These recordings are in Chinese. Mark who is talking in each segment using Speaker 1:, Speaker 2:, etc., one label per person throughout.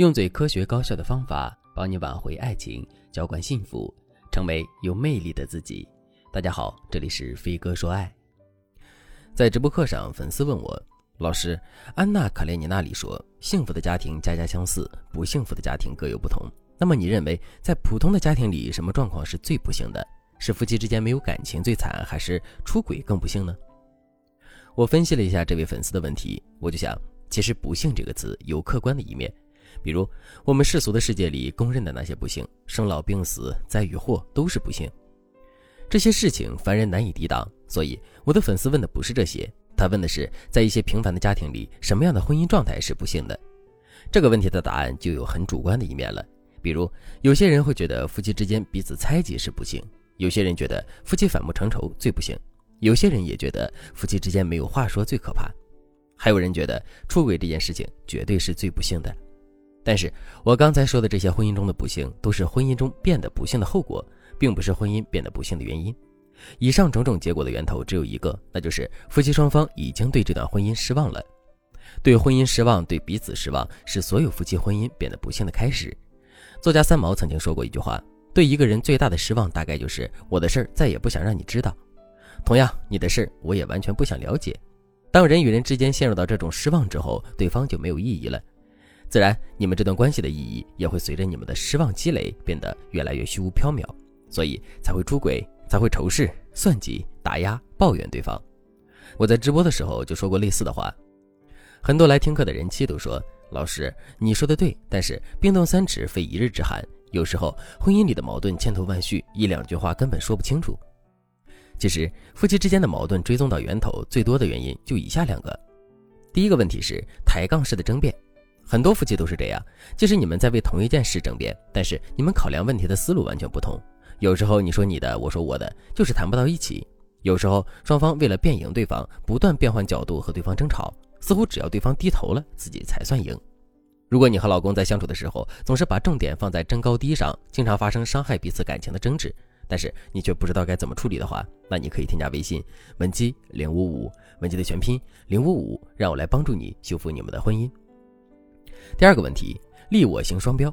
Speaker 1: 用最科学高效的方法帮你挽回爱情，浇灌幸福，成为有魅力的自己。大家好，这里是飞哥说爱。在直播课上，粉丝问我：“老师，安娜·卡列尼娜里说，幸福的家庭家家相似，不幸福的家庭各有不同。那么你认为，在普通的家庭里，什么状况是最不幸的？是夫妻之间没有感情最惨，还是出轨更不幸呢？”我分析了一下这位粉丝的问题，我就想，其实“不幸”这个词有客观的一面。比如，我们世俗的世界里公认的那些不幸，生老病死、灾与祸都是不幸。这些事情凡人难以抵挡，所以我的粉丝问的不是这些，他问的是，在一些平凡的家庭里，什么样的婚姻状态是不幸的？这个问题的答案就有很主观的一面了。比如，有些人会觉得夫妻之间彼此猜忌是不幸；有些人觉得夫妻反目成仇最不幸；有些人也觉得夫妻之间没有话说最可怕；还有人觉得出轨这件事情绝对是最不幸的。但是我刚才说的这些婚姻中的不幸，都是婚姻中变得不幸的后果，并不是婚姻变得不幸的原因。以上种种结果的源头只有一个，那就是夫妻双方已经对这段婚姻失望了。对婚姻失望，对彼此失望，是所有夫妻婚姻变得不幸的开始。作家三毛曾经说过一句话：对一个人最大的失望，大概就是我的事儿再也不想让你知道。同样，你的事儿我也完全不想了解。当人与人之间陷入到这种失望之后，对方就没有意义了。自然，你们这段关系的意义也会随着你们的失望积累变得越来越虚无缥缈，所以才会出轨，才会仇视、算计、打压、抱怨对方。我在直播的时候就说过类似的话，很多来听课的人妻都说：“老师，你说的对，但是冰冻三尺非一日之寒，有时候婚姻里的矛盾千头万绪，一两句话根本说不清楚。”其实，夫妻之间的矛盾追踪到源头最多的原因就以下两个：第一个问题是抬杠式的争辩。很多夫妻都是这样，即使你们在为同一件事争辩，但是你们考量问题的思路完全不同。有时候你说你的，我说我的，就是谈不到一起。有时候双方为了辩赢对方，不断变换角度和对方争吵，似乎只要对方低头了，自己才算赢。如果你和老公在相处的时候，总是把重点放在争高低上，经常发生伤害彼此感情的争执，但是你却不知道该怎么处理的话，那你可以添加微信文姬零五五，文姬的全拼零五五，让我来帮助你修复你们的婚姻。第二个问题，利我型双标，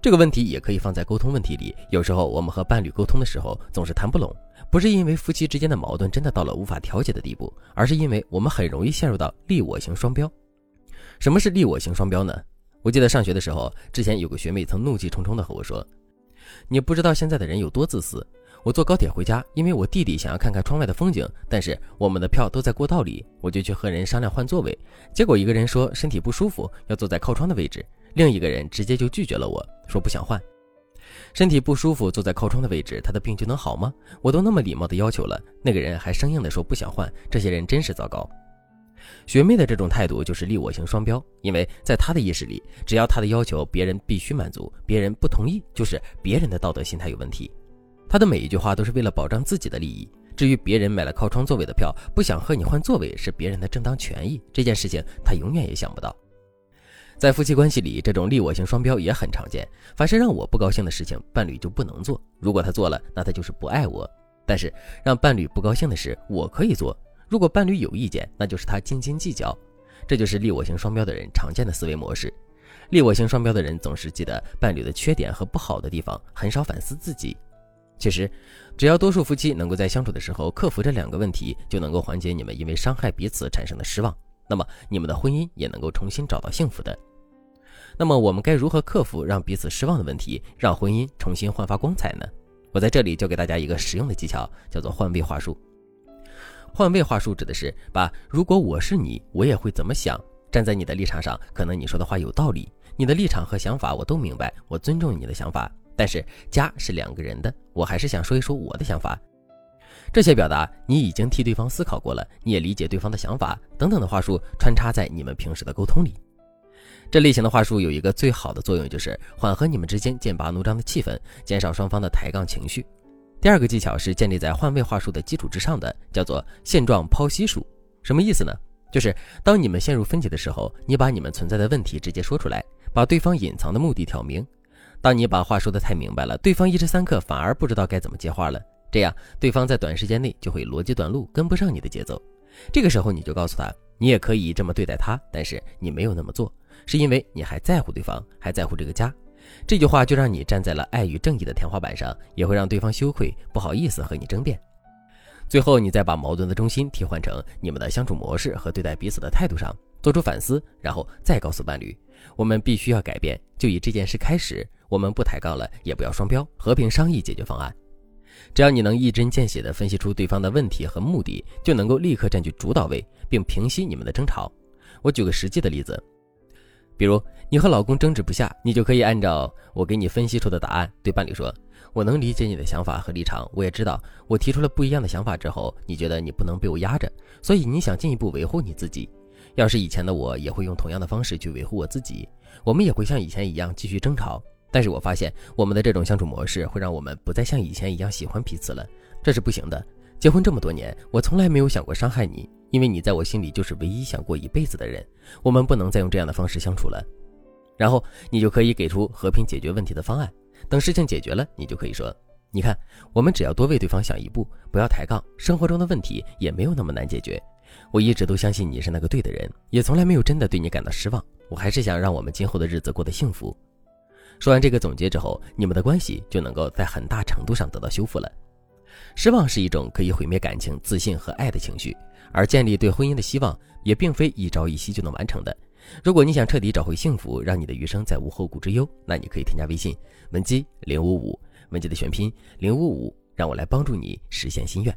Speaker 1: 这个问题也可以放在沟通问题里。有时候我们和伴侣沟通的时候总是谈不拢，不是因为夫妻之间的矛盾真的到了无法调解的地步，而是因为我们很容易陷入到利我型双标。什么是利我型双标呢？我记得上学的时候，之前有个学妹曾怒气冲冲地和我说：“你不知道现在的人有多自私。我坐高铁回家，因为我弟弟想要看看窗外的风景，但是我们的票都在过道里，我就去和人商量换座位。结果一个人说身体不舒服，要坐在靠窗的位置；另一个人直接就拒绝了我，说不想换。身体不舒服坐在靠窗的位置，他的病就能好吗？我都那么礼貌的要求了，那个人还生硬的说不想换。这些人真是糟糕。学妹的这种态度就是利我型双标，因为在她的意识里，只要她的要求别人必须满足，别人不同意就是别人的道德心态有问题。他的每一句话都是为了保障自己的利益。至于别人买了靠窗座位的票，不想和你换座位是别人的正当权益，这件事情他永远也想不到。在夫妻关系里，这种利我型双标也很常见。凡是让我不高兴的事情，伴侣就不能做；如果他做了，那他就是不爱我。但是让伴侣不高兴的事，我可以做；如果伴侣有意见，那就是他斤斤计较。这就是利我型双标的人常见的思维模式。利我型双标的人总是记得伴侣的缺点和不好的地方，很少反思自己。其实，只要多数夫妻能够在相处的时候克服这两个问题，就能够缓解你们因为伤害彼此产生的失望。那么，你们的婚姻也能够重新找到幸福的。那么，我们该如何克服让彼此失望的问题，让婚姻重新焕发光彩呢？我在这里教给大家一个实用的技巧，叫做换位话术。换位话术指的是把“如果我是你，我也会怎么想”，站在你的立场上，可能你说的话有道理，你的立场和想法我都明白，我尊重你的想法。但是家是两个人的，我还是想说一说我的想法。这些表达你已经替对方思考过了，你也理解对方的想法等等的话术穿插在你们平时的沟通里。这类型的话术有一个最好的作用，就是缓和你们之间剑拔弩张的气氛，减少双方的抬杠情绪。第二个技巧是建立在换位话术的基础之上的，叫做现状剖析术。什么意思呢？就是当你们陷入分歧的时候，你把你们存在的问题直接说出来，把对方隐藏的目的挑明。当你把话说的太明白了，对方一时三刻反而不知道该怎么接话了。这样，对方在短时间内就会逻辑短路，跟不上你的节奏。这个时候，你就告诉他，你也可以这么对待他，但是你没有那么做，是因为你还在乎对方，还在乎这个家。这句话就让你站在了爱与正义的天花板上，也会让对方羞愧、不好意思和你争辩。最后，你再把矛盾的中心替换成你们的相处模式和对待彼此的态度上，做出反思，然后再告诉伴侣，我们必须要改变。就以这件事开始，我们不抬杠了，也不要双标，和平商议解决方案。只要你能一针见血地分析出对方的问题和目的，就能够立刻占据主导位，并平息你们的争吵。我举个实际的例子，比如你和老公争执不下，你就可以按照我给你分析出的答案对伴侣说。我能理解你的想法和立场，我也知道我提出了不一样的想法之后，你觉得你不能被我压着，所以你想进一步维护你自己。要是以前的我，也会用同样的方式去维护我自己，我们也会像以前一样继续争吵。但是我发现我们的这种相处模式会让我们不再像以前一样喜欢彼此了，这是不行的。结婚这么多年，我从来没有想过伤害你，因为你在我心里就是唯一想过一辈子的人。我们不能再用这样的方式相处了。然后你就可以给出和平解决问题的方案。等事情解决了，你就可以说：“你看，我们只要多为对方想一步，不要抬杠，生活中的问题也没有那么难解决。我一直都相信你是那个对的人，也从来没有真的对你感到失望。我还是想让我们今后的日子过得幸福。”说完这个总结之后，你们的关系就能够在很大程度上得到修复了。失望是一种可以毁灭感情、自信和爱的情绪，而建立对婚姻的希望也并非一朝一夕就能完成的。如果你想彻底找回幸福，让你的余生再无后顾之忧，那你可以添加微信文姬零五五，文姬的全拼零五五，让我来帮助你实现心愿。